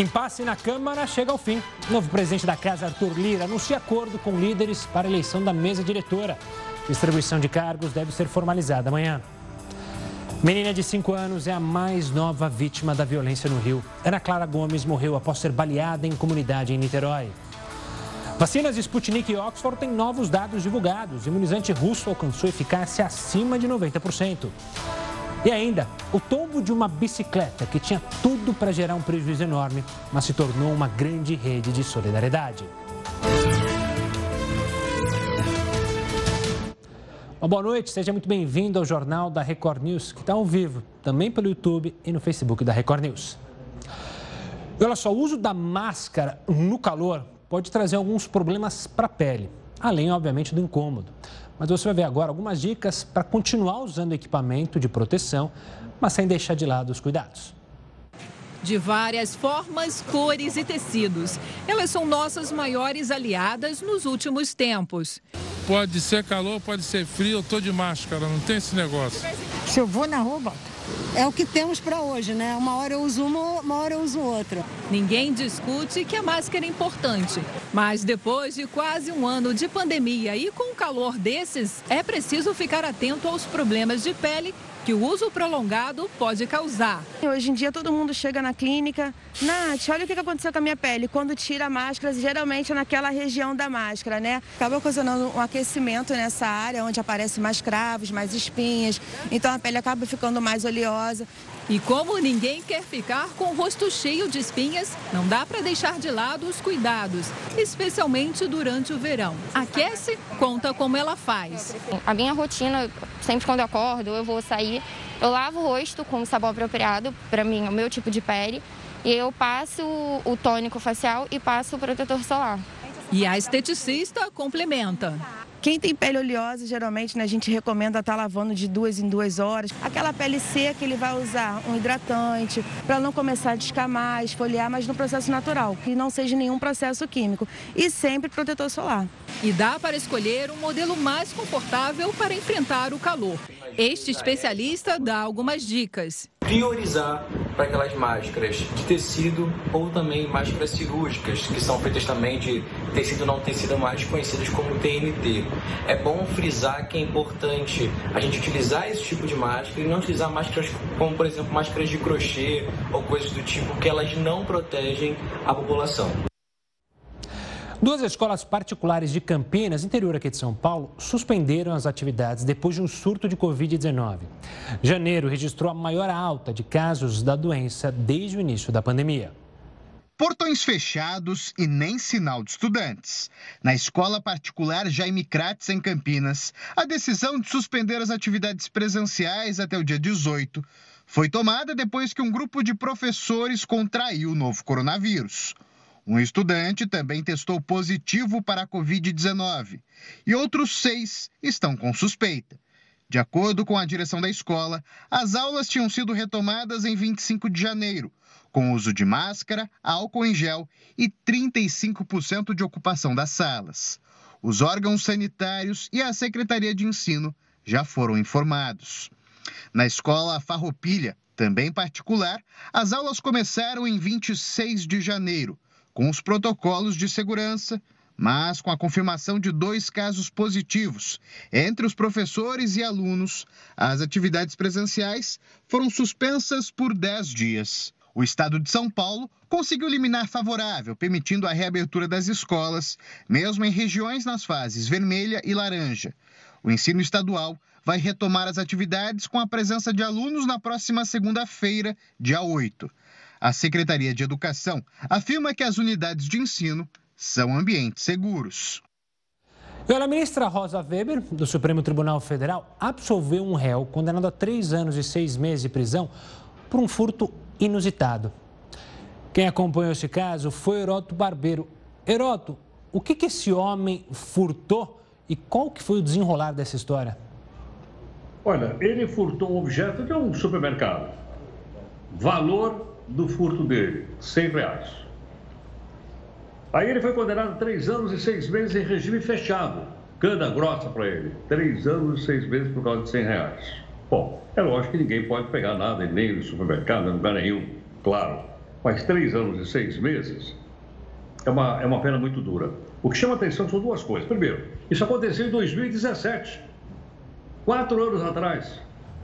Impasse na Câmara chega ao fim. O novo presidente da casa, Arthur Lira, anuncia acordo com líderes para a eleição da mesa diretora. Distribuição de cargos deve ser formalizada amanhã. Menina de 5 anos é a mais nova vítima da violência no Rio. Ana Clara Gomes morreu após ser baleada em comunidade em Niterói. Vacinas Sputnik e Oxford têm novos dados divulgados. Imunizante russo alcançou eficácia acima de 90%. E ainda, o tombo de uma bicicleta que tinha tudo para gerar um prejuízo enorme, mas se tornou uma grande rede de solidariedade. Uma boa noite, seja muito bem-vindo ao Jornal da Record News, que está ao vivo, também pelo YouTube e no Facebook da Record News. Olha só, o uso da máscara no calor pode trazer alguns problemas para a pele, além, obviamente, do incômodo. Mas você vai ver agora algumas dicas para continuar usando equipamento de proteção, mas sem deixar de lado os cuidados. De várias formas, cores e tecidos. Elas são nossas maiores aliadas nos últimos tempos. Pode ser calor, pode ser frio, eu estou de máscara, não tem esse negócio. Se eu vou na rua, boto é o que temos para hoje, né? Uma hora eu uso uma, uma hora eu uso outra. Ninguém discute que a máscara é importante, mas depois de quase um ano de pandemia e com calor desses, é preciso ficar atento aos problemas de pele que o uso prolongado pode causar. Hoje em dia todo mundo chega na clínica, Nath, olha o que aconteceu com a minha pele. Quando tira a máscara, geralmente é naquela região da máscara, né? Acaba ocasionando um aquecimento nessa área, onde aparecem mais cravos, mais espinhas. Então a pele acaba ficando mais oleosa. E como ninguém quer ficar com o rosto cheio de espinhas, não dá para deixar de lado os cuidados, especialmente durante o verão. Aquece, conta como ela faz. A minha rotina, sempre quando eu acordo, eu vou sair, eu lavo o rosto com o sabão apropriado para mim, o meu tipo de pele, e eu passo o tônico facial e passo o protetor solar. E a esteticista complementa. Quem tem pele oleosa, geralmente né, a gente recomenda estar tá lavando de duas em duas horas. Aquela pele seca, ele vai usar um hidratante para não começar a descamar, esfoliar, mas no processo natural, que não seja nenhum processo químico. E sempre protetor solar. E dá para escolher um modelo mais confortável para enfrentar o calor. Este especialista dá algumas dicas. Priorizar para aquelas máscaras de tecido ou também máscaras cirúrgicas, que são feitas também de tecido não tecido mais conhecidas como TNT. É bom frisar que é importante a gente utilizar esse tipo de máscara e não utilizar máscaras como, por exemplo, máscaras de crochê ou coisas do tipo, que elas não protegem a população. Duas escolas particulares de Campinas, interior aqui de São Paulo, suspenderam as atividades depois de um surto de Covid-19. Janeiro registrou a maior alta de casos da doença desde o início da pandemia. Portões fechados e nem sinal de estudantes. Na escola particular Jaime Kratz, em Campinas, a decisão de suspender as atividades presenciais até o dia 18 foi tomada depois que um grupo de professores contraiu o novo coronavírus. Um estudante também testou positivo para a Covid-19 e outros seis estão com suspeita. De acordo com a direção da escola, as aulas tinham sido retomadas em 25 de janeiro, com uso de máscara, álcool em gel e 35% de ocupação das salas. Os órgãos sanitários e a Secretaria de Ensino já foram informados. Na escola Farroupilha, também particular, as aulas começaram em 26 de janeiro com os protocolos de segurança, mas com a confirmação de dois casos positivos entre os professores e alunos, as atividades presenciais foram suspensas por 10 dias. O estado de São Paulo conseguiu liminar favorável, permitindo a reabertura das escolas, mesmo em regiões nas fases vermelha e laranja. O ensino estadual vai retomar as atividades com a presença de alunos na próxima segunda-feira, dia 8. A Secretaria de Educação afirma que as unidades de ensino são ambientes seguros. a ministra Rosa Weber, do Supremo Tribunal Federal, absolveu um réu condenado a três anos e seis meses de prisão por um furto inusitado. Quem acompanhou esse caso foi Heroto Barbeiro. Heroto, o que, que esse homem furtou e qual que foi o desenrolar dessa história? Olha, ele furtou um objeto de um supermercado. Valor do furto dele, 100 reais. Aí ele foi condenado a três anos e seis meses em regime fechado. Cana grossa para ele. Três anos e seis meses por causa de 100 reais. Bom, é lógico que ninguém pode pegar nada, nem no supermercado, em lugar nenhum, claro. faz três anos e seis meses, é uma, é uma pena muito dura. O que chama atenção são duas coisas. Primeiro, isso aconteceu em 2017, quatro anos atrás.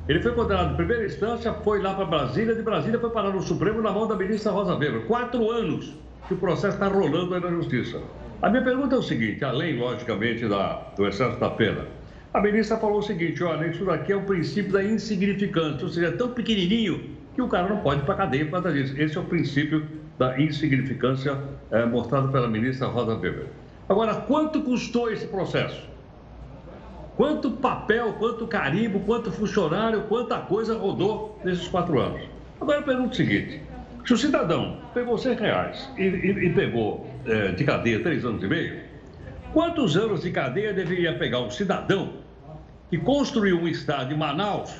Ele foi condenado em primeira instância, foi lá para Brasília, de Brasília foi parar no Supremo na mão da ministra Rosa Weber. Quatro anos que o processo está rolando aí na Justiça. A minha pergunta é o seguinte, além, logicamente, da, do excesso da pena. A ministra falou o seguinte, olha, isso daqui é o princípio da insignificância, ou seja, é tão pequenininho que o cara não pode ir para a cadeia por causa disso. Esse é o princípio da insignificância é, mostrado pela ministra Rosa Weber. Agora, quanto custou esse processo? Quanto papel, quanto carimbo, quanto funcionário, quanta coisa rodou nesses quatro anos? Agora eu pergunto o seguinte: se o cidadão pegou 100 reais e, e, e pegou é, de cadeia três anos e meio, quantos anos de cadeia deveria pegar um cidadão que construiu um estado em Manaus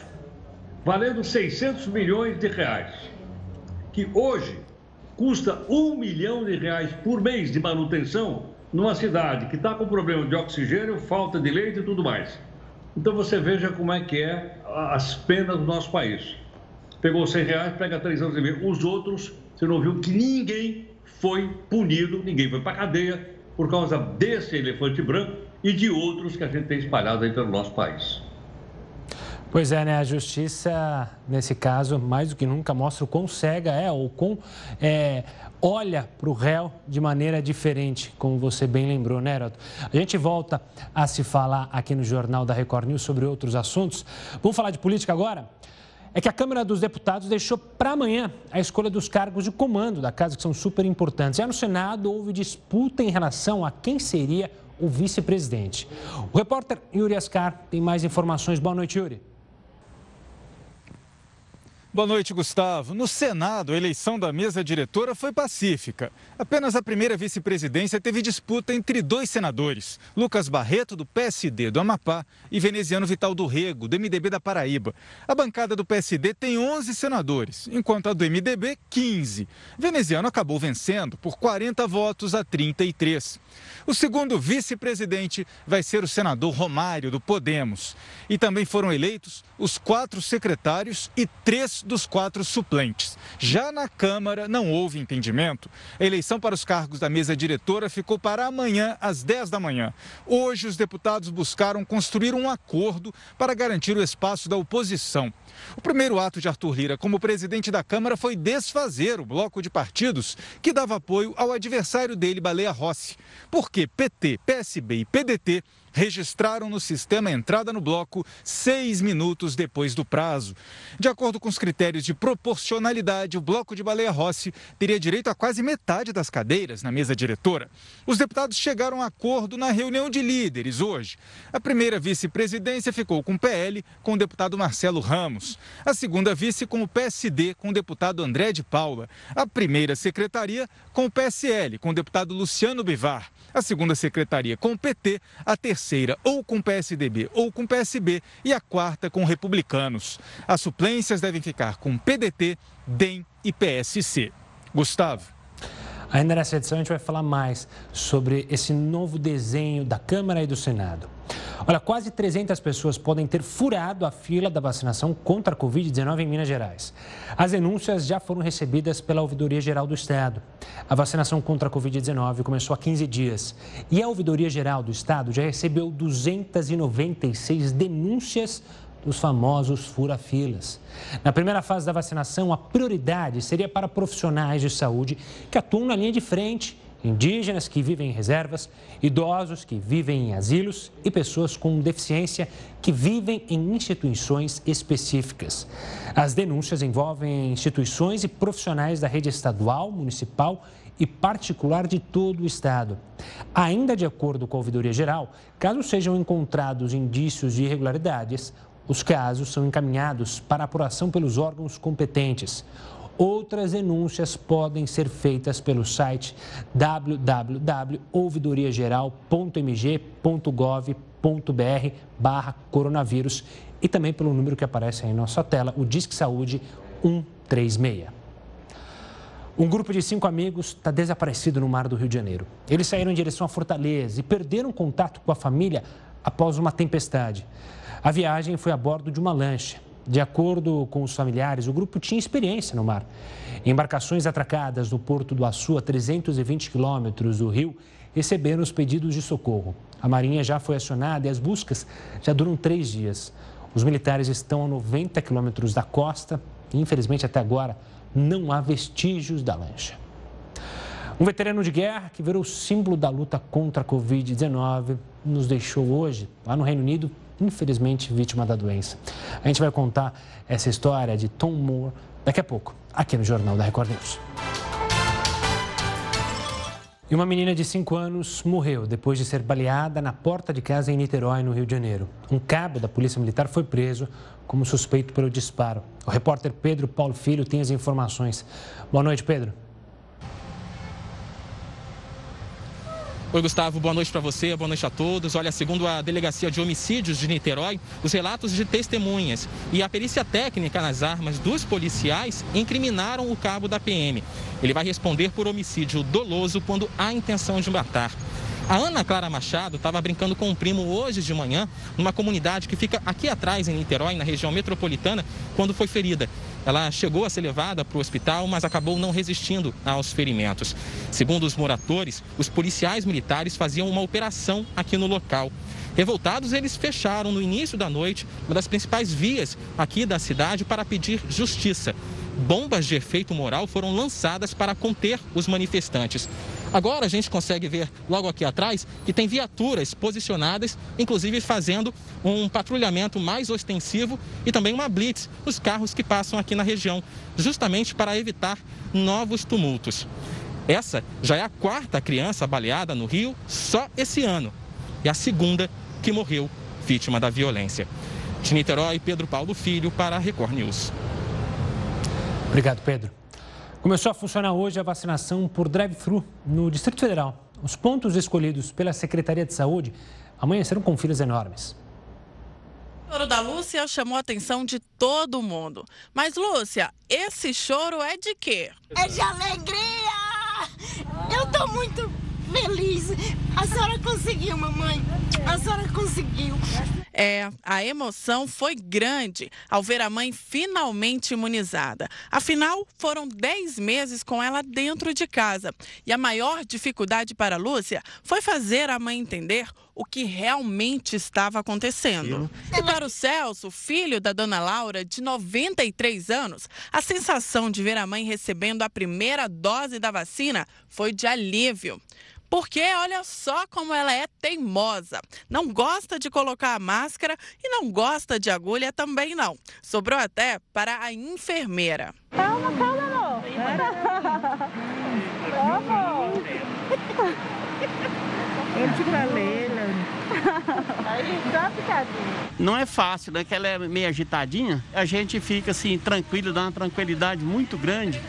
valendo 600 milhões de reais, que hoje custa um milhão de reais por mês de manutenção numa cidade que está com problema de oxigênio, falta de leite e tudo mais. Então você veja como é que é as penas do nosso país. Pegou 100 reais, pega 3 anos e meio. Os outros, você não viu que ninguém foi punido, ninguém foi para cadeia por causa desse elefante branco e de outros que a gente tem espalhado aí pelo nosso país. Pois é, né? A justiça, nesse caso, mais do que nunca mostra o quão cega é ou quão é, olha para o réu de maneira diferente, como você bem lembrou, né, Heroto? A gente volta a se falar aqui no Jornal da Record News sobre outros assuntos. Vamos falar de política agora? É que a Câmara dos Deputados deixou para amanhã a escolha dos cargos de comando da casa, que são super importantes. Já no Senado houve disputa em relação a quem seria o vice-presidente. O repórter Yuri Ascar tem mais informações. Boa noite, Yuri. Boa noite, Gustavo. No Senado, a eleição da mesa diretora foi pacífica. Apenas a primeira vice-presidência teve disputa entre dois senadores, Lucas Barreto, do PSD do Amapá, e Veneziano Vital do Rego, do MDB da Paraíba. A bancada do PSD tem 11 senadores, enquanto a do MDB, 15. Veneziano acabou vencendo por 40 votos a 33. O segundo vice-presidente vai ser o senador Romário, do Podemos. E também foram eleitos os quatro secretários e três dos quatro suplentes. Já na Câmara não houve entendimento. A eleição para os cargos da mesa diretora ficou para amanhã, às 10 da manhã. Hoje, os deputados buscaram construir um acordo para garantir o espaço da oposição. O primeiro ato de Arthur Lira como presidente da Câmara foi desfazer o bloco de partidos que dava apoio ao adversário dele, Baleia Rossi. Porque PT, PSB e PDT registraram no sistema entrada no bloco seis minutos depois do prazo. De acordo com os critérios de proporcionalidade, o bloco de Baleia Rossi teria direito a quase metade das cadeiras na mesa diretora. Os deputados chegaram a acordo na reunião de líderes hoje. A primeira vice-presidência ficou com o PL, com o deputado Marcelo Ramos. A segunda vice com o PSD, com o deputado André de Paula. A primeira secretaria com o PSL, com o deputado Luciano Bivar. A segunda secretaria com o PT, a terceira terceira ou com PSDB ou com PSB e a quarta com republicanos. As suplências devem ficar com PDT, DEM e PSC. Gustavo. Ainda nessa edição a gente vai falar mais sobre esse novo desenho da Câmara e do Senado. Olha, quase 300 pessoas podem ter furado a fila da vacinação contra a Covid-19 em Minas Gerais. As denúncias já foram recebidas pela Ouvidoria Geral do Estado. A vacinação contra a Covid-19 começou há 15 dias e a Ouvidoria Geral do Estado já recebeu 296 denúncias dos famosos fura-filas. Na primeira fase da vacinação, a prioridade seria para profissionais de saúde que atuam na linha de frente indígenas que vivem em reservas, idosos que vivem em asilos e pessoas com deficiência que vivem em instituições específicas. As denúncias envolvem instituições e profissionais da rede estadual, municipal e particular de todo o Estado. Ainda de acordo com a Ouvidoria Geral, caso sejam encontrados indícios de irregularidades, os casos são encaminhados para apuração pelos órgãos competentes. Outras denúncias podem ser feitas pelo site www.ouvidoriageral.mg.gov.br barra coronavírus e também pelo número que aparece aí em nossa tela, o Disque Saúde 136. Um grupo de cinco amigos está desaparecido no mar do Rio de Janeiro. Eles saíram em direção à Fortaleza e perderam contato com a família após uma tempestade. A viagem foi a bordo de uma lancha De acordo com os familiares, o grupo tinha experiência no mar. Embarcações atracadas no Porto do Açu, a 320 quilômetros do rio, receberam os pedidos de socorro. A Marinha já foi acionada e as buscas já duram três dias. Os militares estão a 90 quilômetros da costa e, infelizmente, até agora, não há vestígios da lancha. Um veterano de guerra que virou símbolo da luta contra a Covid-19 nos deixou hoje, lá no Reino Unido, infelizmente vítima da doença. A gente vai contar essa história de Tom Moore daqui a pouco, aqui no Jornal da Record News. E uma menina de 5 anos morreu depois de ser baleada na porta de casa em Niterói, no Rio de Janeiro. Um cabo da Polícia Militar foi preso como suspeito pelo disparo. O repórter Pedro Paulo Filho tem as informações. Boa noite, Pedro. Oi, Gustavo, boa noite para você, boa noite a todos. Olha, segundo a Delegacia de Homicídios de Niterói, os relatos de testemunhas e a perícia técnica nas armas dos policiais incriminaram o cabo da PM. Ele vai responder por homicídio doloso quando há intenção de matar. A Ana Clara Machado estava brincando com o primo hoje de manhã, numa comunidade que fica aqui atrás, em Niterói, na região metropolitana, quando foi ferida. Ela chegou a ser levada para o hospital, mas acabou não resistindo aos ferimentos. Segundo os moradores, os policiais militares faziam uma operação aqui no local. Revoltados, eles fecharam no início da noite uma das principais vias aqui da cidade para pedir justiça bombas de efeito moral foram lançadas para conter os manifestantes. Agora a gente consegue ver logo aqui atrás que tem viaturas posicionadas, inclusive fazendo um patrulhamento mais ostensivo e também uma blitz nos carros que passam aqui na região, justamente para evitar novos tumultos. Essa já é a quarta criança baleada no Rio só esse ano e a segunda que morreu vítima da violência. De Niterói, Pedro Paulo Filho para a Record News. Obrigado, Pedro. Começou a funcionar hoje a vacinação por drive-thru no Distrito Federal. Os pontos escolhidos pela Secretaria de Saúde amanheceram com filas enormes. O choro da Lúcia chamou a atenção de todo mundo. Mas, Lúcia, esse choro é de quê? É de alegria! Eu tô muito feliz. A senhora conseguiu, mamãe. A senhora conseguiu. É, a emoção foi grande ao ver a mãe finalmente imunizada. Afinal, foram 10 meses com ela dentro de casa. E a maior dificuldade para a Lúcia foi fazer a mãe entender o que realmente estava acontecendo. E para o Celso, filho da dona Laura, de 93 anos, a sensação de ver a mãe recebendo a primeira dose da vacina foi de alívio. Porque olha só como ela é teimosa. Não gosta de colocar a máscara e não gosta de agulha também não. Sobrou até para a enfermeira. Calma, calma, amor. Amor. Não é fácil, né? Que ela é meio agitadinha. A gente fica assim, tranquilo, dá uma tranquilidade muito grande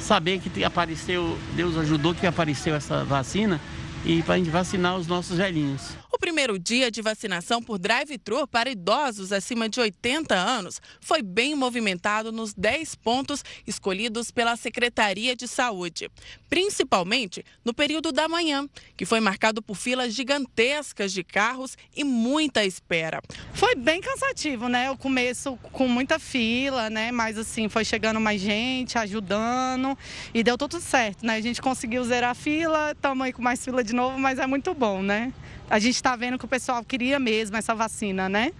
saber que apareceu, Deus ajudou que apareceu essa vacina e para a gente vacinar os nossos velhinhos. O primeiro dia de vacinação por drive-thru para idosos acima de 80 anos foi bem movimentado nos 10 pontos escolhidos pela Secretaria de Saúde, principalmente no período da manhã, que foi marcado por filas gigantescas de carros e muita espera. Foi bem cansativo, né? O começo com muita fila, né? Mas assim, foi chegando mais gente, ajudando e deu tudo certo, né? A gente conseguiu zerar a fila, aí com mais fila de novo, mas é muito bom, né? A gente está vendo que o pessoal queria mesmo essa vacina, né?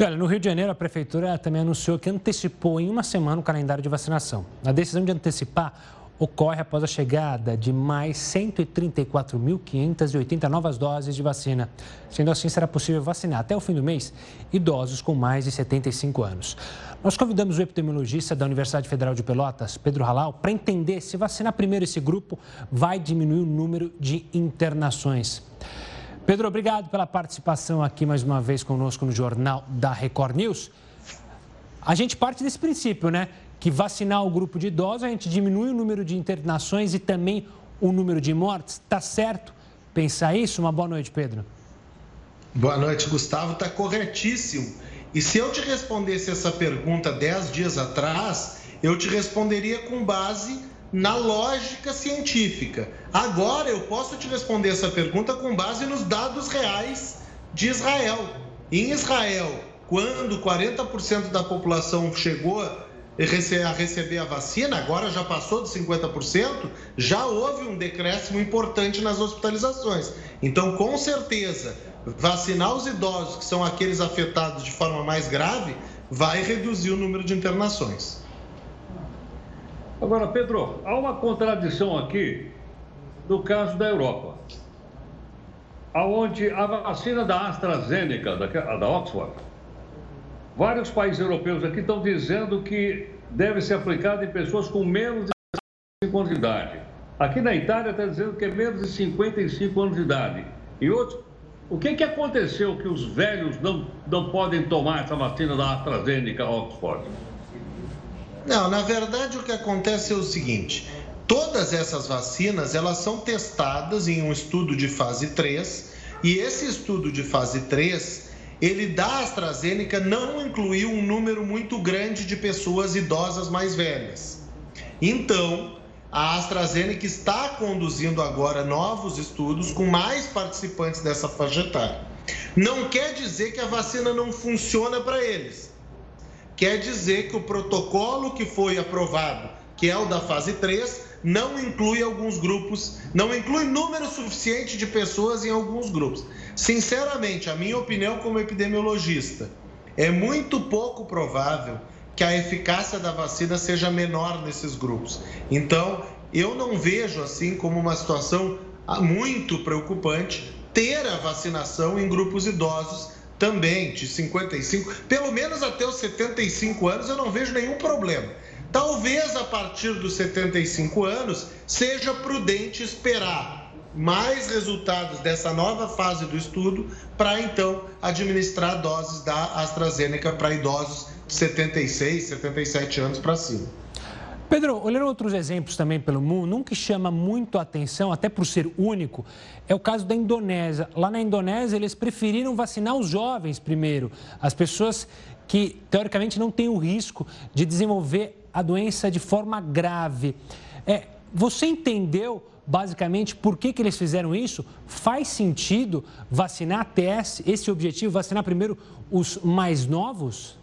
Olha, no Rio de Janeiro, a Prefeitura também anunciou que antecipou em uma semana o calendário de vacinação. A decisão de antecipar ocorre após a chegada de mais 134.580 novas doses de vacina. Sendo assim, será possível vacinar até o fim do mês idosos com mais de 75 anos. Nós convidamos o epidemiologista da Universidade Federal de Pelotas, Pedro Halal, para entender se vacinar primeiro esse grupo vai diminuir o número de internações. Pedro, obrigado pela participação aqui mais uma vez conosco no Jornal da Record News. A gente parte desse princípio, né? Que vacinar o grupo de idosos, a gente diminui o número de internações e também o número de mortes. Está certo pensar isso? Uma boa noite, Pedro. Boa noite, Gustavo. Está corretíssimo. E se eu te respondesse essa pergunta dez dias atrás, eu te responderia com base na lógica científica. Agora eu posso te responder essa pergunta com base nos dados reais de Israel. Em Israel, quando 40% da população chegou a receber a vacina, agora já passou de 50%, já houve um decréscimo importante nas hospitalizações. Então, com certeza, vacinar os idosos, que são aqueles afetados de forma mais grave, vai reduzir o número de internações. Agora, Pedro, há uma contradição aqui no caso da Europa, aonde a vacina da AstraZeneca, da, da Oxford, vários países europeus aqui estão dizendo que deve ser aplicada em pessoas com menos de 55 anos de idade. Aqui na Itália está dizendo que é menos de 55 anos de idade. E outros, o que, que aconteceu que os velhos não, não podem tomar essa vacina da AstraZeneca Oxford? Não, na verdade o que acontece é o seguinte: todas essas vacinas elas são testadas em um estudo de fase 3 e esse estudo de fase 3 ele da AstraZeneca não incluiu um número muito grande de pessoas idosas mais velhas. Então, a AstraZeneca está conduzindo agora novos estudos com mais participantes dessa faixa etária. Não quer dizer que a vacina não funciona para eles. Quer dizer que o protocolo que foi aprovado, que é o da fase 3, não inclui alguns grupos, não inclui número suficiente de pessoas em alguns grupos. Sinceramente, a minha opinião como epidemiologista, é muito pouco provável que a eficácia da vacina seja menor nesses grupos. Então, eu não vejo assim como uma situação ah, muito preocupante ter a vacinação em grupos idosos também de 55, pelo menos até os 75 anos, eu não vejo nenhum problema. Talvez a partir dos 75 anos seja prudente esperar mais resultados dessa nova fase do estudo para então administrar doses da AstraZeneca para idosos 76, 77 anos para cima. Pedro, olhando outros exemplos também pelo mundo, um que chama muito a atenção, até por ser único, é o caso da Indonésia. Lá na Indonésia, eles preferiram vacinar os jovens primeiro, as pessoas que, teoricamente, não têm o risco de desenvolver a doença de forma grave. É, você entendeu, basicamente, por que, que eles fizeram isso? Faz sentido vacinar até esse objetivo, vacinar primeiro os mais novos?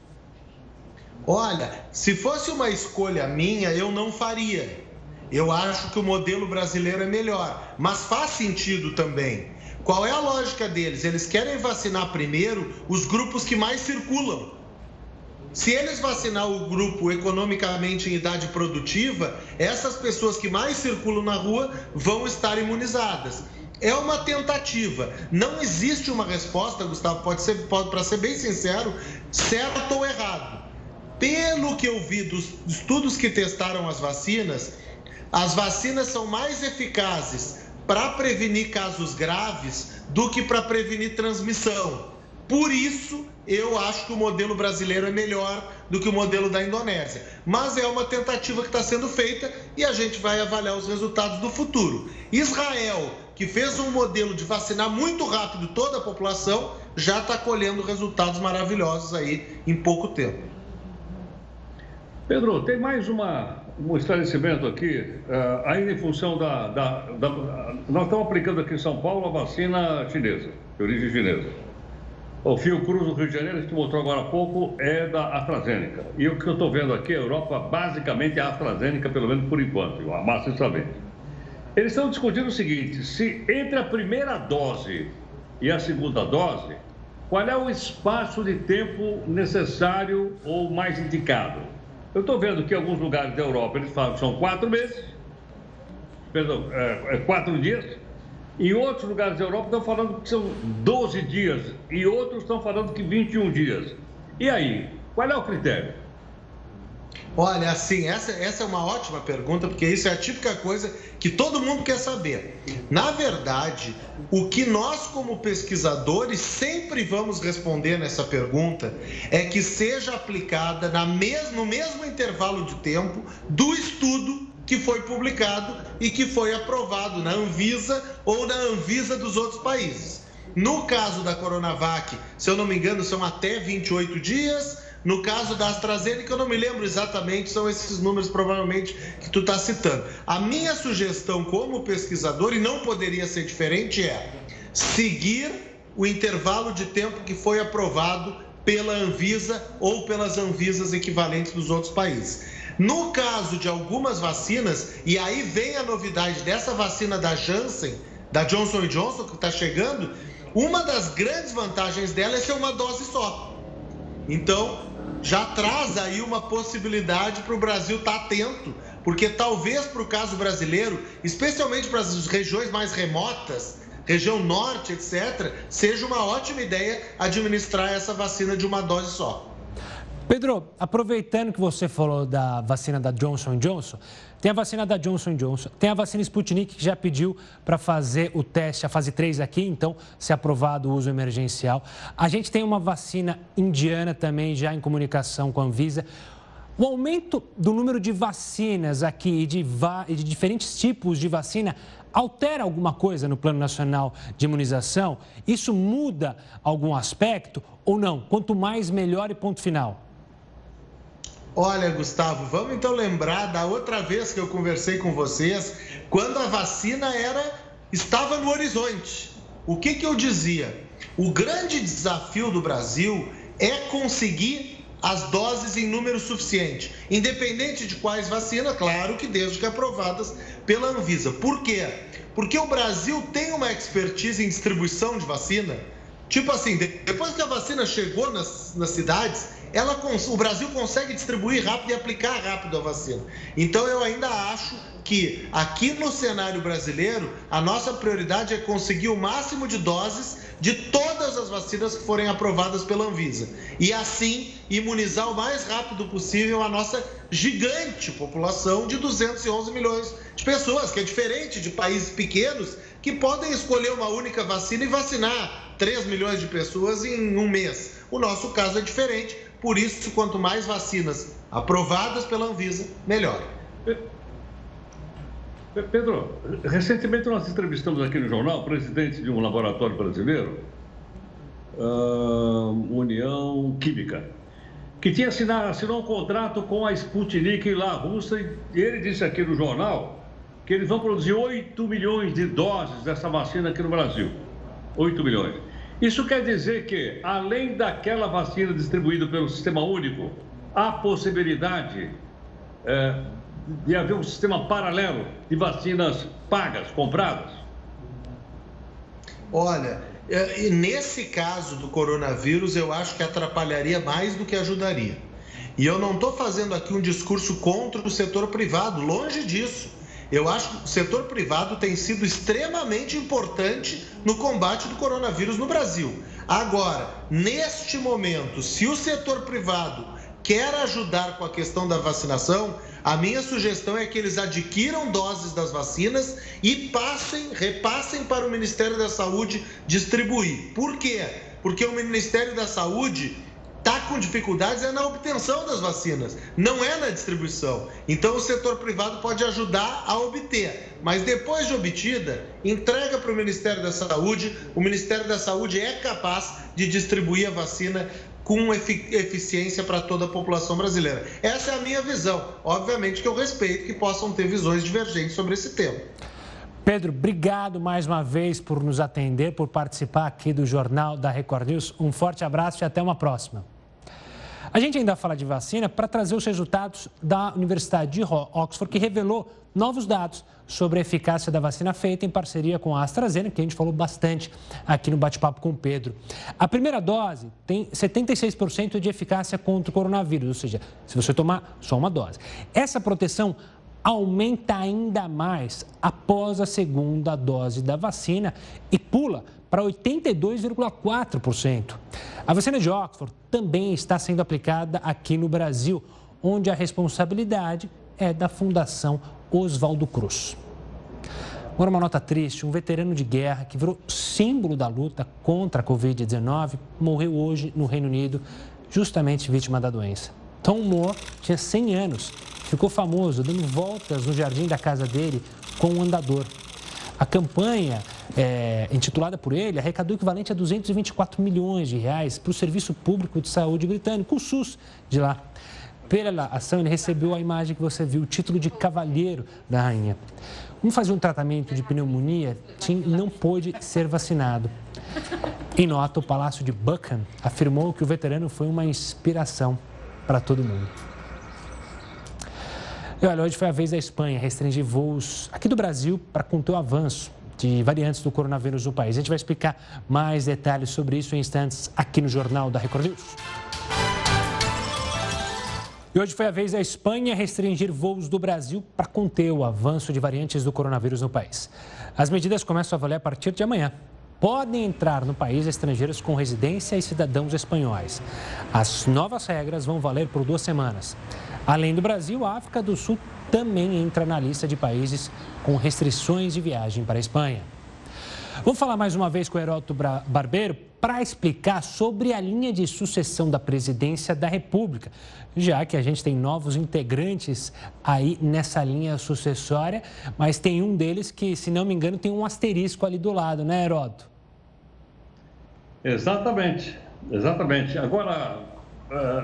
Olha, se fosse uma escolha minha, eu não faria. Eu acho que o modelo brasileiro é melhor, mas faz sentido também. Qual é a lógica deles? Eles querem vacinar primeiro os grupos que mais circulam. Se eles vacinar o grupo economicamente em idade produtiva, essas pessoas que mais circulam na rua vão estar imunizadas. É uma tentativa. Não existe uma resposta, Gustavo, pode ser, pode, para ser bem sincero, certo ou errado. Pelo que eu vi dos estudos que testaram as vacinas, as vacinas são mais eficazes para prevenir casos graves do que para prevenir transmissão. Por isso, eu acho que o modelo brasileiro é melhor do que o modelo da Indonésia. Mas é uma tentativa que está sendo feita e a gente vai avaliar os resultados do futuro. Israel, que fez um modelo de vacinar muito rápido toda a população, já está colhendo resultados maravilhosos aí em pouco tempo. Pedro, tem mais uma, um esclarecimento aqui, uh, ainda em função da, da, da, Nós estamos aplicando aqui em São Paulo a vacina chinesa, de origem chinesa. O Fiocruz do Rio de Janeiro, que mostrou agora há pouco, é da AstraZeneca. E o que eu estou vendo aqui, a Europa basicamente é a AstraZeneca, pelo menos por enquanto, a massa vendo. Eles estão discutindo o seguinte: se entre a primeira dose e a segunda dose, qual é o espaço de tempo necessário ou mais indicado? Eu estou vendo que em alguns lugares da Europa eles falam que são quatro meses, perdão, é, é quatro dias, em outros lugares da Europa estão falando que são 12 dias e outros estão falando que 21 dias. E aí, qual é o critério? Olha, assim, essa, essa é uma ótima pergunta, porque isso é a típica coisa que todo mundo quer saber. Na verdade, o que nós, como pesquisadores, sempre vamos responder nessa pergunta é que seja aplicada na mes no mesmo intervalo de tempo do estudo que foi publicado e que foi aprovado na Anvisa ou na Anvisa dos outros países. No caso da Coronavac, se eu não me engano, são até 28 dias. No caso da AstraZeneca, eu não me lembro exatamente, são esses números provavelmente que tu está citando. A minha sugestão como pesquisador, e não poderia ser diferente, é seguir o intervalo de tempo que foi aprovado pela Anvisa ou pelas Anvisas equivalentes dos outros países. No caso de algumas vacinas, e aí vem a novidade dessa vacina da Janssen, da Johnson Johnson, que está chegando, uma das grandes vantagens dela é ser uma dose só. Então, já traz aí uma possibilidade para o Brasil estar tá atento, porque talvez para o caso brasileiro, especialmente para as regiões mais remotas, região norte, etc., seja uma ótima ideia administrar essa vacina de uma dose só. Pedro, aproveitando que você falou da vacina da Johnson Johnson, tem a vacina da Johnson Johnson, tem a vacina Sputnik que já pediu para fazer o teste, a fase 3 aqui, então, se aprovado o uso emergencial. A gente tem uma vacina indiana também já em comunicação com a Anvisa. O aumento do número de vacinas aqui e de, de diferentes tipos de vacina altera alguma coisa no Plano Nacional de Imunização? Isso muda algum aspecto ou não? Quanto mais, melhor e ponto final. Olha, Gustavo, vamos então lembrar da outra vez que eu conversei com vocês, quando a vacina era estava no horizonte. O que, que eu dizia? O grande desafio do Brasil é conseguir as doses em número suficiente, independente de quais vacinas, claro que desde que aprovadas pela Anvisa. Por quê? Porque o Brasil tem uma expertise em distribuição de vacina. Tipo assim, depois que a vacina chegou nas, nas cidades, ela, o Brasil consegue distribuir rápido e aplicar rápido a vacina. Então eu ainda acho que aqui no cenário brasileiro, a nossa prioridade é conseguir o máximo de doses de todas as vacinas que forem aprovadas pela Anvisa. E assim imunizar o mais rápido possível a nossa gigante população de 211 milhões de pessoas, que é diferente de países pequenos que podem escolher uma única vacina e vacinar 3 milhões de pessoas em um mês. O nosso caso é diferente por isso, quanto mais vacinas aprovadas pela Anvisa, melhor. Pedro, recentemente nós entrevistamos aqui no jornal o presidente de um laboratório brasileiro, uh, União Química, que tinha assinado, assinou um contrato com a Sputnik lá, russa, e ele disse aqui no jornal que eles vão produzir 8 milhões de doses dessa vacina aqui no Brasil. 8 milhões. Isso quer dizer que, além daquela vacina distribuída pelo Sistema Único, há possibilidade é, de haver um sistema paralelo de vacinas pagas, compradas? Olha, é, nesse caso do coronavírus, eu acho que atrapalharia mais do que ajudaria. E eu não estou fazendo aqui um discurso contra o setor privado, longe disso. Eu acho que o setor privado tem sido extremamente importante no combate do coronavírus no Brasil. Agora, neste momento, se o setor privado quer ajudar com a questão da vacinação, a minha sugestão é que eles adquiram doses das vacinas e passem, repassem para o Ministério da Saúde distribuir. Por quê? Porque o Ministério da Saúde está com dificuldades é na obtenção das vacinas, não é na distribuição. Então o setor privado pode ajudar a obter, mas depois de obtida, entrega para o Ministério da Saúde. O Ministério da Saúde é capaz de distribuir a vacina com eficiência para toda a população brasileira. Essa é a minha visão. Obviamente que eu respeito que possam ter visões divergentes sobre esse tema. Pedro, obrigado mais uma vez por nos atender, por participar aqui do Jornal da Record News. Um forte abraço e até uma próxima. A gente ainda fala de vacina para trazer os resultados da Universidade de Oxford, que revelou novos dados sobre a eficácia da vacina feita em parceria com a AstraZeneca, que a gente falou bastante aqui no bate-papo com o Pedro. A primeira dose tem 76% de eficácia contra o coronavírus, ou seja, se você tomar só uma dose. Essa proteção aumenta ainda mais após a segunda dose da vacina e pula para 82,4%. A vacina de Oxford também está sendo aplicada aqui no Brasil, onde a responsabilidade é da Fundação Oswaldo Cruz. Agora, uma nota triste: um veterano de guerra que virou símbolo da luta contra a Covid-19 morreu hoje no Reino Unido, justamente vítima da doença. Tom Moore tinha 100 anos, ficou famoso dando voltas no jardim da casa dele com um andador. A campanha é, intitulada por ele arrecadou o equivalente a 224 milhões de reais para o Serviço Público de Saúde britânico, o SUS de lá. Pela ação, ele recebeu a imagem que você viu, o título de cavalheiro da rainha. Como fazia um tratamento de pneumonia, Tim não pôde ser vacinado. Em nota, o Palácio de Buckingham afirmou que o veterano foi uma inspiração para todo mundo. E olha, hoje foi a vez da Espanha restringir voos aqui do Brasil para conter o avanço de variantes do coronavírus no país. A gente vai explicar mais detalhes sobre isso em instantes aqui no Jornal da Record News. E hoje foi a vez da Espanha restringir voos do Brasil para conter o avanço de variantes do coronavírus no país. As medidas começam a valer a partir de amanhã. Podem entrar no país estrangeiros com residência e cidadãos espanhóis. As novas regras vão valer por duas semanas. Além do Brasil, a África do Sul também entra na lista de países com restrições de viagem para a Espanha. Vamos falar mais uma vez com o Heródoto Barbeiro para explicar sobre a linha de sucessão da presidência da República, já que a gente tem novos integrantes aí nessa linha sucessória, mas tem um deles que, se não me engano, tem um asterisco ali do lado, né, Heródoto? Exatamente, exatamente. Agora,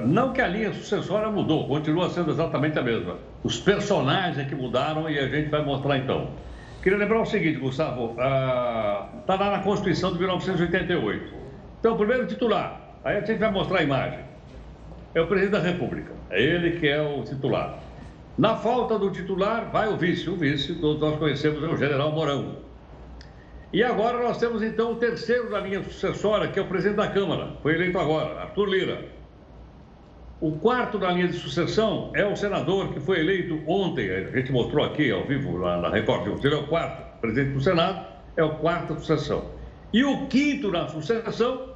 não que a linha sucessória mudou, continua sendo exatamente a mesma. Os personagens é que mudaram e a gente vai mostrar então. Queria lembrar o seguinte, Gustavo, está lá na Constituição de 1988. Então, primeiro titular, aí a gente vai mostrar a imagem, é o presidente da República. É ele que é o titular. Na falta do titular, vai o vice. O vice, todos nós conhecemos, é o general Mourão. E agora nós temos então o terceiro da linha sucessória, que é o presidente da Câmara. Foi eleito agora, Arthur Lira. O quarto da linha de sucessão é o senador que foi eleito ontem, a gente mostrou aqui ao vivo lá na Record. Ele é o quarto, presidente do Senado, é o quarto sucessão. E o quinto na sucessão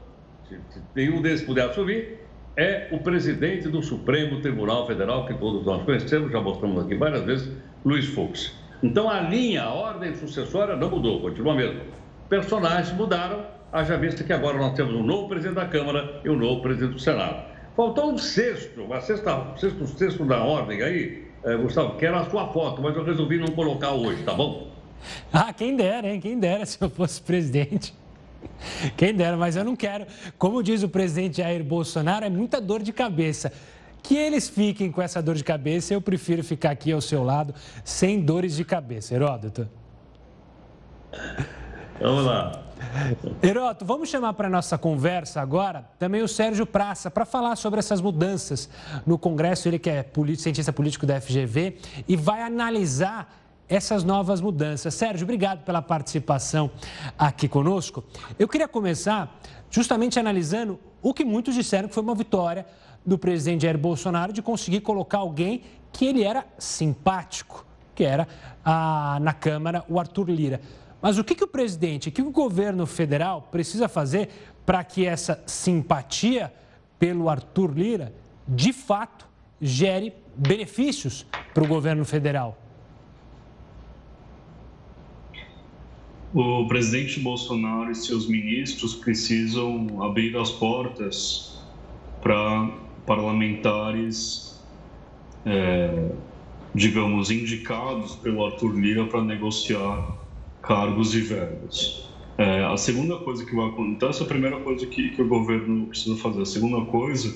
se nenhum desses puder assumir, é o presidente do Supremo Tribunal Federal, que todos nós conhecemos, já mostramos aqui várias vezes, Luiz Fux. Então a linha, a ordem sucessória não mudou, continua mesmo. Personagens mudaram, haja vista que agora nós temos um novo presidente da Câmara e um novo presidente do Senado. Faltou um sexto, uma sexta, sexto, sexto da ordem aí, eh, Gustavo, que era a sua foto, mas eu resolvi não colocar hoje, tá bom? Ah, quem dera, hein? Quem dera se eu fosse presidente. Quem dera, mas eu não quero. Como diz o presidente Jair Bolsonaro, é muita dor de cabeça. Que eles fiquem com essa dor de cabeça, eu prefiro ficar aqui ao seu lado, sem dores de cabeça. Heródoto. Vamos lá. Heroto, vamos chamar para nossa conversa agora também o Sérgio Praça para falar sobre essas mudanças no Congresso. Ele que é cientista político da FGV e vai analisar essas novas mudanças. Sérgio, obrigado pela participação aqui conosco. Eu queria começar justamente analisando o que muitos disseram que foi uma vitória do presidente Jair Bolsonaro de conseguir colocar alguém que ele era simpático, que era a, na Câmara o Arthur Lira. Mas o que, que o presidente, o que o governo federal precisa fazer para que essa simpatia pelo Arthur Lira, de fato, gere benefícios para o governo federal? o presidente Bolsonaro e seus ministros precisam abrir as portas para parlamentares, é, digamos, indicados pelo Arthur Lira para negociar cargos e verbas. É, a segunda coisa que vai acontecer, então essa é a primeira coisa que, que o governo precisa fazer. A segunda coisa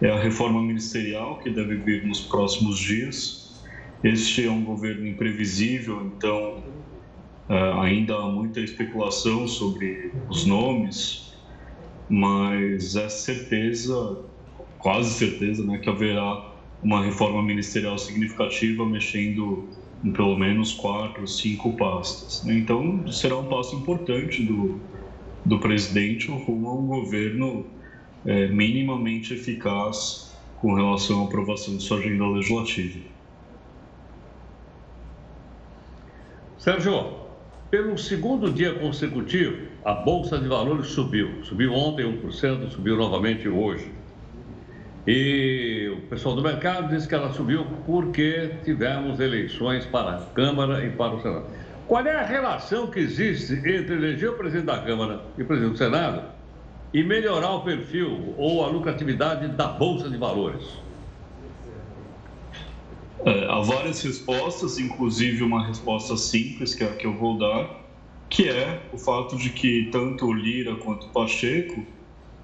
é a reforma ministerial que deve vir nos próximos dias. Este é um governo imprevisível, então Uh, ainda há muita especulação sobre os nomes, mas é certeza, quase certeza, né, que haverá uma reforma ministerial significativa mexendo em pelo menos quatro, cinco pastas. Né? Então, será um passo importante do, do presidente rumo a um governo é, minimamente eficaz com relação à aprovação de sua agenda legislativa. Sérgio, pelo segundo dia consecutivo, a Bolsa de Valores subiu. Subiu ontem 1%, subiu novamente hoje. E o pessoal do mercado disse que ela subiu porque tivemos eleições para a Câmara e para o Senado. Qual é a relação que existe entre eleger o presidente da Câmara e o presidente do Senado e melhorar o perfil ou a lucratividade da Bolsa de Valores? É, há várias respostas, inclusive uma resposta simples, que é a que eu vou dar, que é o fato de que tanto o Lira quanto o Pacheco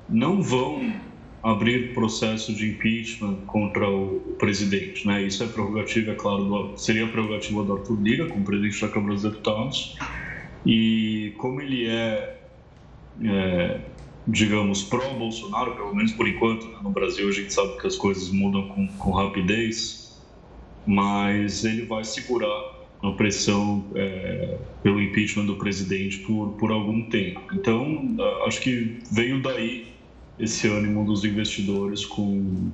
não vão abrir processo de impeachment contra o presidente. Né? Isso é prerrogativa, é claro, do, seria prerrogativa do Arthur Lira, como presidente da Câmara dos Deputados. E como ele é, é digamos, pró-Bolsonaro, pelo menos por enquanto. Né? No Brasil a gente sabe que as coisas mudam com, com rapidez, mas ele vai segurar a pressão é, pelo impeachment do presidente por, por algum tempo. Então, acho que veio daí esse ânimo dos investidores com,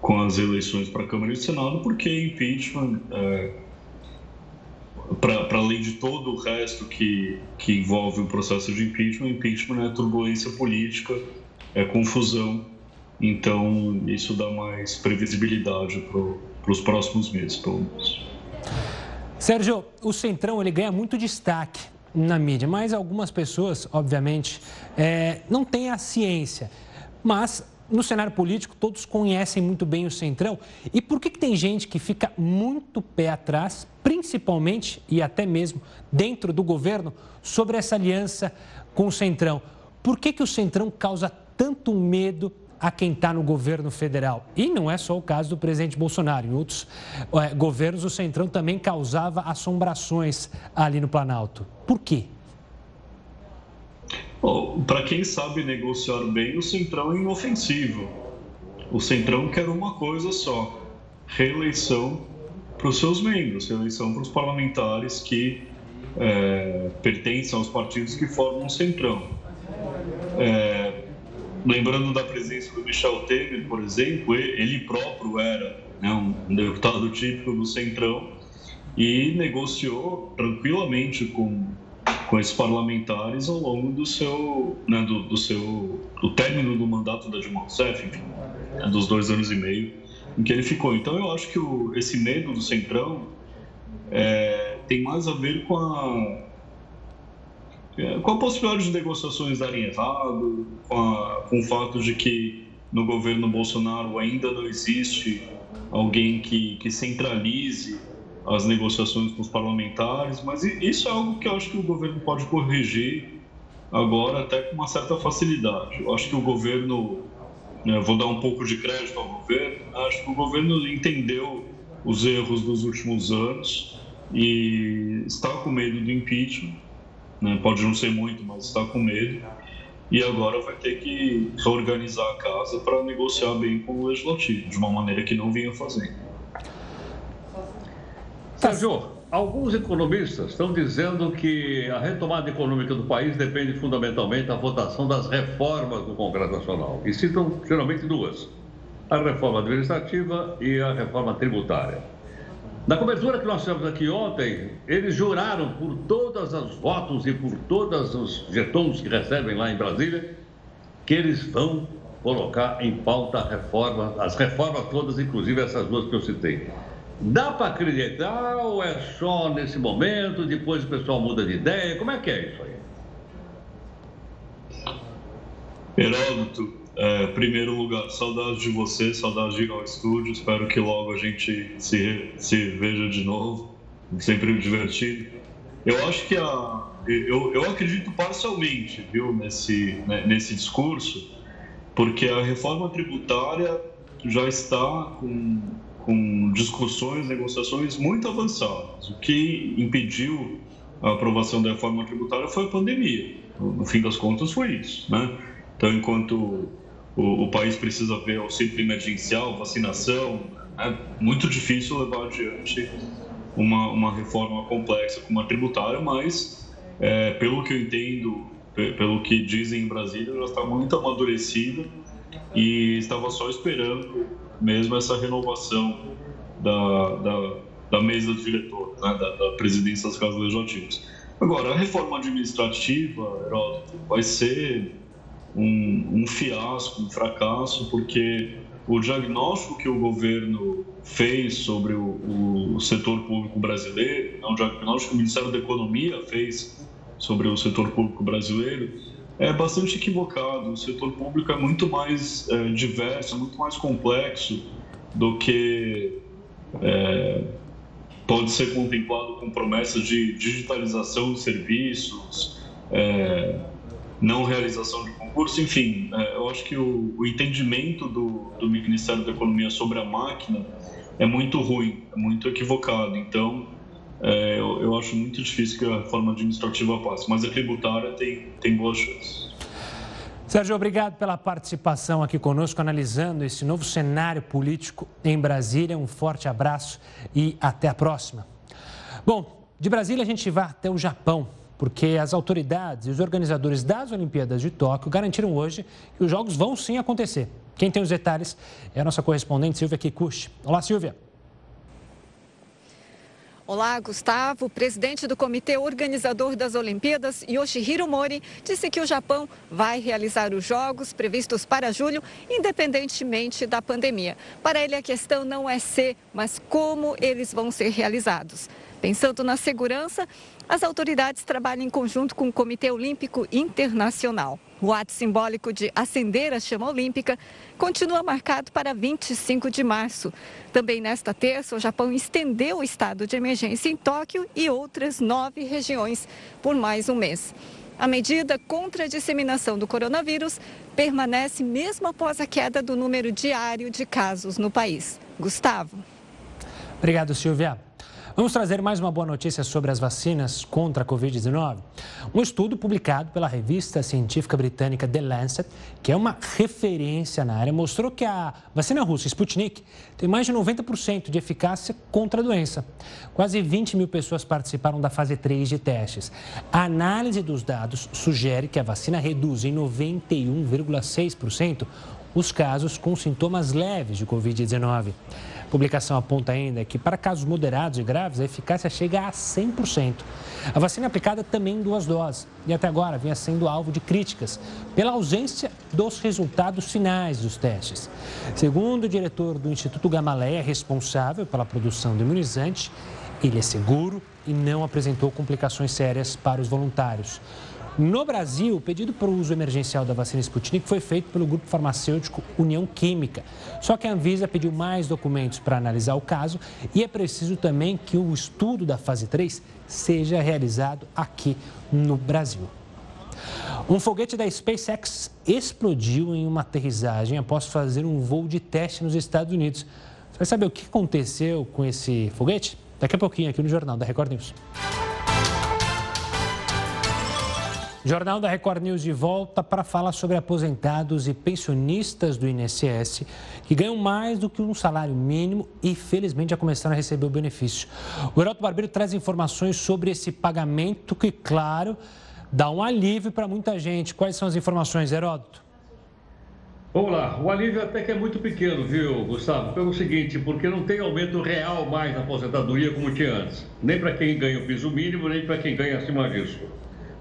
com as eleições para a Câmara e Senado, porque impeachment, é, para além de todo o resto que, que envolve o processo de impeachment, impeachment é turbulência política, é confusão, então isso dá mais previsibilidade para os próximos meses, pelo menos. Sérgio, o Centrão ele ganha muito destaque na mídia, mas algumas pessoas, obviamente, é, não têm a ciência. Mas no cenário político, todos conhecem muito bem o Centrão. E por que, que tem gente que fica muito pé atrás, principalmente e até mesmo dentro do governo, sobre essa aliança com o Centrão? Por que, que o Centrão causa tanto medo a quem está no governo federal. E não é só o caso do presidente Bolsonaro. Em outros é, governos, o Centrão também causava assombrações ali no Planalto. Por quê? Para quem sabe negociar bem, o Centrão é inofensivo. O Centrão quer uma coisa só: reeleição para os seus membros, reeleição para os parlamentares que é, pertencem aos partidos que formam o Centrão. É, lembrando da presença do Michel Temer, por exemplo, ele próprio era né, um deputado típico do Centrão e negociou tranquilamente com, com esses parlamentares ao longo do seu, né, do, do, seu, do término do mandato da Dilma Rousseff, enfim, né, dos dois anos e meio em que ele ficou. Então eu acho que o, esse medo do Centrão é, tem mais a ver com a é, com a possibilidade de negociações darem errado, com, a, com o fato de que no governo Bolsonaro ainda não existe alguém que, que centralize as negociações com os parlamentares, mas isso é algo que eu acho que o governo pode corrigir agora até com uma certa facilidade. Eu acho que o governo, né, vou dar um pouco de crédito ao governo, acho que o governo entendeu os erros dos últimos anos e está com medo do impeachment né? pode não ser muito, mas está com medo. E agora vai ter que reorganizar a casa para negociar bem com o legislativo, de uma maneira que não vinha fazendo. Sérgio, alguns economistas estão dizendo que a retomada econômica do país depende fundamentalmente da votação das reformas do Congresso Nacional. E citam geralmente duas: a reforma administrativa e a reforma tributária. Na cobertura que nós tivemos aqui ontem, eles juraram por todos os votos e por todos os jetons que recebem lá em Brasília que eles vão colocar em pauta reforma, as reformas todas, inclusive essas duas que eu citei. Dá para acreditar ou é só nesse momento, depois o pessoal muda de ideia? Como é que é isso aí? Heródoto, é, primeiro lugar, saudades de você, saudades de ir ao estúdio. Espero que logo a gente se, se veja de novo. Sempre divertido. Eu acho que a. Eu, eu acredito parcialmente, viu, nesse, né, nesse discurso, porque a reforma tributária já está com, com discussões, negociações muito avançadas. O que impediu a aprovação da reforma tributária foi a pandemia. No fim das contas, foi isso, né? Então, enquanto o, o país precisa ver auxílio emergencial, vacinação. É muito difícil levar adiante uma, uma reforma complexa como a tributária, mas é, pelo que eu entendo, pelo que dizem em Brasília, já está muito amadurecida e estava só esperando mesmo essa renovação da, da, da mesa do diretor, né, da, da, presidência das casas legislativas. Agora, a reforma administrativa, Heródoto, vai ser um, um fiasco, um fracasso, porque o diagnóstico que o governo fez sobre o, o setor público brasileiro, o diagnóstico que o Ministério da Economia fez sobre o setor público brasileiro, é bastante equivocado. O setor público é muito mais é, diverso, é muito mais complexo do que é, pode ser contemplado com promessas de digitalização de serviços, é, não realização de concurso, enfim, é, eu acho que o, o entendimento do, do, Ministério da Economia sobre a máquina é muito ruim, é muito equivocado. Então, é, eu, eu, acho muito difícil que a reforma administrativa passe, mas a tributária tem, tem boas chances. Sérgio, obrigado pela participação aqui conosco, analisando esse novo cenário político em Brasília. Um forte abraço e até a próxima. Bom, de Brasília a gente vai até o Japão, porque as autoridades e os organizadores das Olimpíadas de Tóquio garantiram hoje que os Jogos vão sim acontecer. Quem tem os detalhes é a nossa correspondente Silvia Kikuchi. Olá, Silvia. Olá, Gustavo. O presidente do comitê organizador das Olimpíadas, Yoshihiro Mori, disse que o Japão vai realizar os Jogos previstos para julho, independentemente da pandemia. Para ele, a questão não é se, mas como eles vão ser realizados. Pensando na segurança, as autoridades trabalham em conjunto com o Comitê Olímpico Internacional. O ato simbólico de acender a chama olímpica continua marcado para 25 de março. Também nesta terça, o Japão estendeu o estado de emergência em Tóquio e outras nove regiões por mais um mês. A medida contra a disseminação do coronavírus permanece mesmo após a queda do número diário de casos no país. Gustavo. Obrigado, Silvia. Vamos trazer mais uma boa notícia sobre as vacinas contra a Covid-19. Um estudo publicado pela revista científica britânica The Lancet, que é uma referência na área, mostrou que a vacina russa Sputnik tem mais de 90% de eficácia contra a doença. Quase 20 mil pessoas participaram da fase 3 de testes. A análise dos dados sugere que a vacina reduz em 91,6% os casos com sintomas leves de Covid-19. A publicação aponta ainda que, para casos moderados e graves, a eficácia chega a 100%. A vacina é aplicada também em duas doses e até agora vinha sendo alvo de críticas pela ausência dos resultados finais dos testes. Segundo o diretor do Instituto Gamaleia, responsável pela produção do imunizante, ele é seguro e não apresentou complicações sérias para os voluntários. No Brasil, o pedido para o uso emergencial da vacina Sputnik foi feito pelo grupo farmacêutico União Química. Só que a Anvisa pediu mais documentos para analisar o caso e é preciso também que o estudo da fase 3 seja realizado aqui no Brasil. Um foguete da SpaceX explodiu em uma aterrissagem após fazer um voo de teste nos Estados Unidos. Você vai saber o que aconteceu com esse foguete? Daqui a pouquinho aqui no Jornal da Record News. Jornal da Record News de volta para falar sobre aposentados e pensionistas do INSS que ganham mais do que um salário mínimo e, felizmente, já começaram a receber o benefício. O Heroto Barbeiro traz informações sobre esse pagamento que, claro, dá um alívio para muita gente. Quais são as informações, Heródoto? Vamos lá, o alívio até que é muito pequeno, viu, Gustavo? Pelo seguinte, porque não tem aumento real mais na aposentadoria como tinha antes. Nem para quem ganha o piso mínimo, nem para quem ganha acima disso.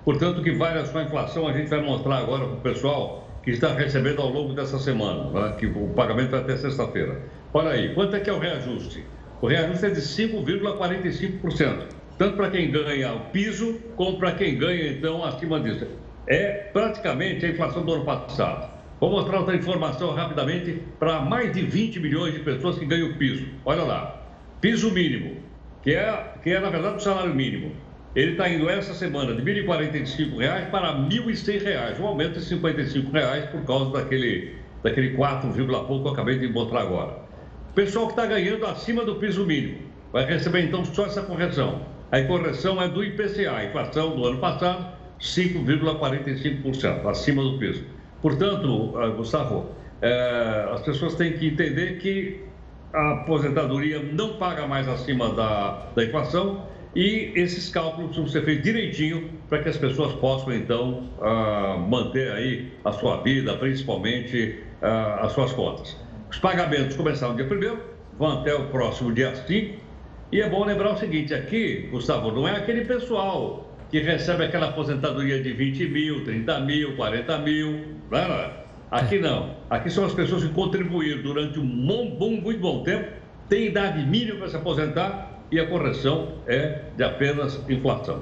Portanto, que vale a sua inflação, a gente vai mostrar agora para o pessoal que está recebendo ao longo dessa semana, né? que o pagamento vai até sexta-feira. Olha aí, quanto é que é o reajuste? O reajuste é de 5,45%, tanto para quem ganha o piso, como para quem ganha, então, acima disso. É praticamente a inflação do ano passado. Vou mostrar outra informação rapidamente para mais de 20 milhões de pessoas que ganham o piso. Olha lá, piso mínimo, que é, que é na verdade o salário mínimo. Ele está indo essa semana de R$ 1.045 para R$ 1.100, um aumento de 55 reais por causa daquele, daquele 4, pouco que eu acabei de mostrar agora. O pessoal que está ganhando acima do piso mínimo vai receber então só essa correção. A correção é do IPCA, a inflação do ano passado, 5,45%, acima do piso. Portanto, ah, Gustavo, é, as pessoas têm que entender que a aposentadoria não paga mais acima da, da inflação e esses cálculos precisam ser feitos direitinho para que as pessoas possam, então, uh, manter aí a sua vida, principalmente uh, as suas contas. Os pagamentos começaram no dia 1 vão até o próximo dia 5. E é bom lembrar o seguinte: aqui, Gustavo, não é aquele pessoal que recebe aquela aposentadoria de 20 mil, 30 mil, 40 mil. Não é, não é? Aqui não. Aqui são as pessoas que contribuíram durante um bom, bom, muito bom tempo, têm idade mínima para se aposentar e a correção é de apenas inflação.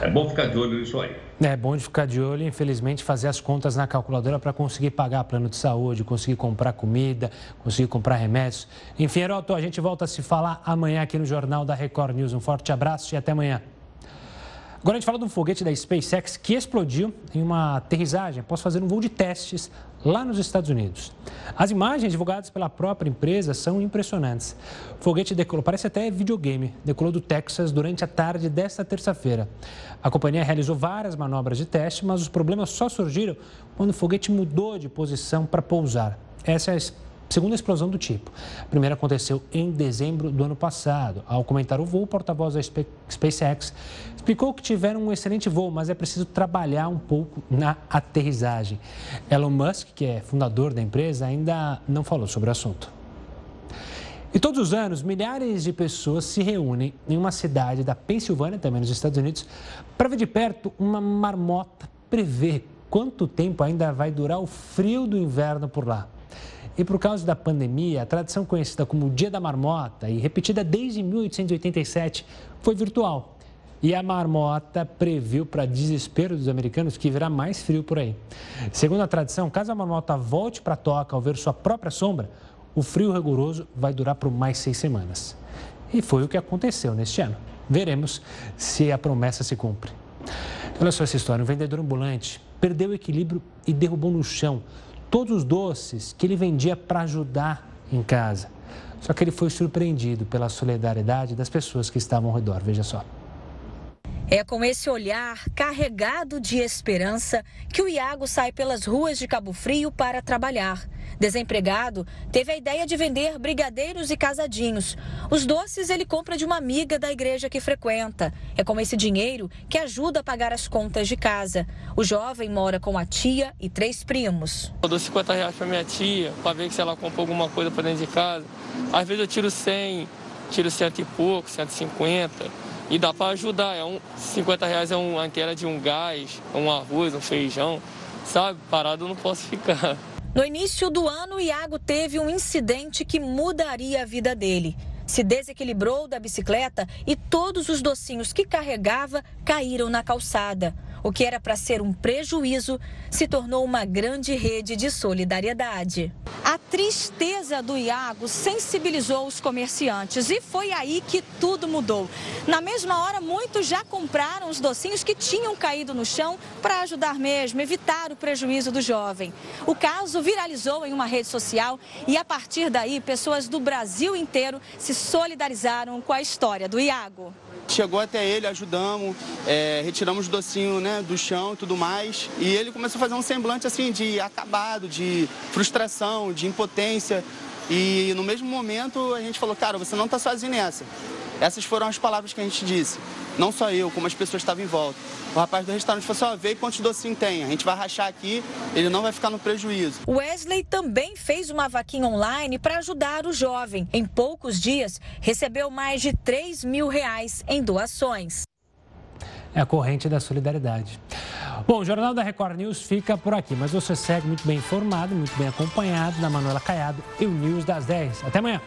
É bom ficar de olho nisso aí. É bom de ficar de olho infelizmente, fazer as contas na calculadora para conseguir pagar plano de saúde, conseguir comprar comida, conseguir comprar remédios. Enfim, Heroto, a gente volta a se falar amanhã aqui no Jornal da Record News. Um forte abraço e até amanhã. Agora a gente fala de um foguete da SpaceX que explodiu em uma aterrissagem após fazer um voo de testes lá nos Estados Unidos. As imagens divulgadas pela própria empresa são impressionantes. O foguete decolou, parece até videogame, decolou do Texas durante a tarde desta terça-feira. A companhia realizou várias manobras de teste, mas os problemas só surgiram quando o foguete mudou de posição para pousar. Essa é a segunda explosão do tipo. A primeira aconteceu em dezembro do ano passado. Ao comentar o voo, o porta-voz da SpaceX explicou que tiveram um excelente voo, mas é preciso trabalhar um pouco na aterrissagem. Elon Musk, que é fundador da empresa, ainda não falou sobre o assunto. E todos os anos, milhares de pessoas se reúnem em uma cidade da Pensilvânia, também nos Estados Unidos, para ver de perto uma marmota prever quanto tempo ainda vai durar o frio do inverno por lá. E por causa da pandemia, a tradição conhecida como Dia da Marmota e repetida desde 1887 foi virtual. E a marmota previu, para desespero dos americanos, que virá mais frio por aí. Segundo a tradição, caso a marmota volte para a toca ao ver sua própria sombra, o frio rigoroso vai durar por mais seis semanas. E foi o que aconteceu neste ano. Veremos se a promessa se cumpre. Olha só essa história: um vendedor ambulante perdeu o equilíbrio e derrubou no chão todos os doces que ele vendia para ajudar em casa. Só que ele foi surpreendido pela solidariedade das pessoas que estavam ao redor. Veja só. É com esse olhar carregado de esperança que o Iago sai pelas ruas de Cabo Frio para trabalhar. Desempregado, teve a ideia de vender brigadeiros e casadinhos. Os doces ele compra de uma amiga da igreja que frequenta. É com esse dinheiro que ajuda a pagar as contas de casa. O jovem mora com a tia e três primos. Eu dou 50 reais para minha tia, para ver se ela compra alguma coisa para dentro de casa. Às vezes eu tiro 100, tiro cento e pouco, 150 e dá para ajudar. É um, 50 reais é uma inteira de um gás, um arroz, um feijão, sabe? Parado eu não posso ficar. No início do ano, Iago teve um incidente que mudaria a vida dele. Se desequilibrou da bicicleta e todos os docinhos que carregava caíram na calçada. O que era para ser um prejuízo se tornou uma grande rede de solidariedade. A tristeza do Iago sensibilizou os comerciantes e foi aí que tudo mudou. Na mesma hora, muitos já compraram os docinhos que tinham caído no chão para ajudar mesmo, evitar o prejuízo do jovem. O caso viralizou em uma rede social e a partir daí, pessoas do Brasil inteiro se solidarizaram com a história do Iago. Chegou até ele, ajudamos, é, retiramos o docinho né, do chão e tudo mais. E ele começou a fazer um semblante assim de acabado, de frustração, de impotência. E no mesmo momento a gente falou, cara, você não está sozinho nessa. Essas foram as palavras que a gente disse. Não só eu, como as pessoas estavam em volta. O rapaz do restaurante falou assim, ó, vê quantos docinhos tem. A gente vai rachar aqui, ele não vai ficar no prejuízo. Wesley também fez uma vaquinha online para ajudar o jovem. Em poucos dias, recebeu mais de 3 mil reais em doações. É a corrente da solidariedade. Bom, o Jornal da Record News fica por aqui, mas você segue muito bem informado, muito bem acompanhado na Manuela Caiado e o News das 10. Até amanhã.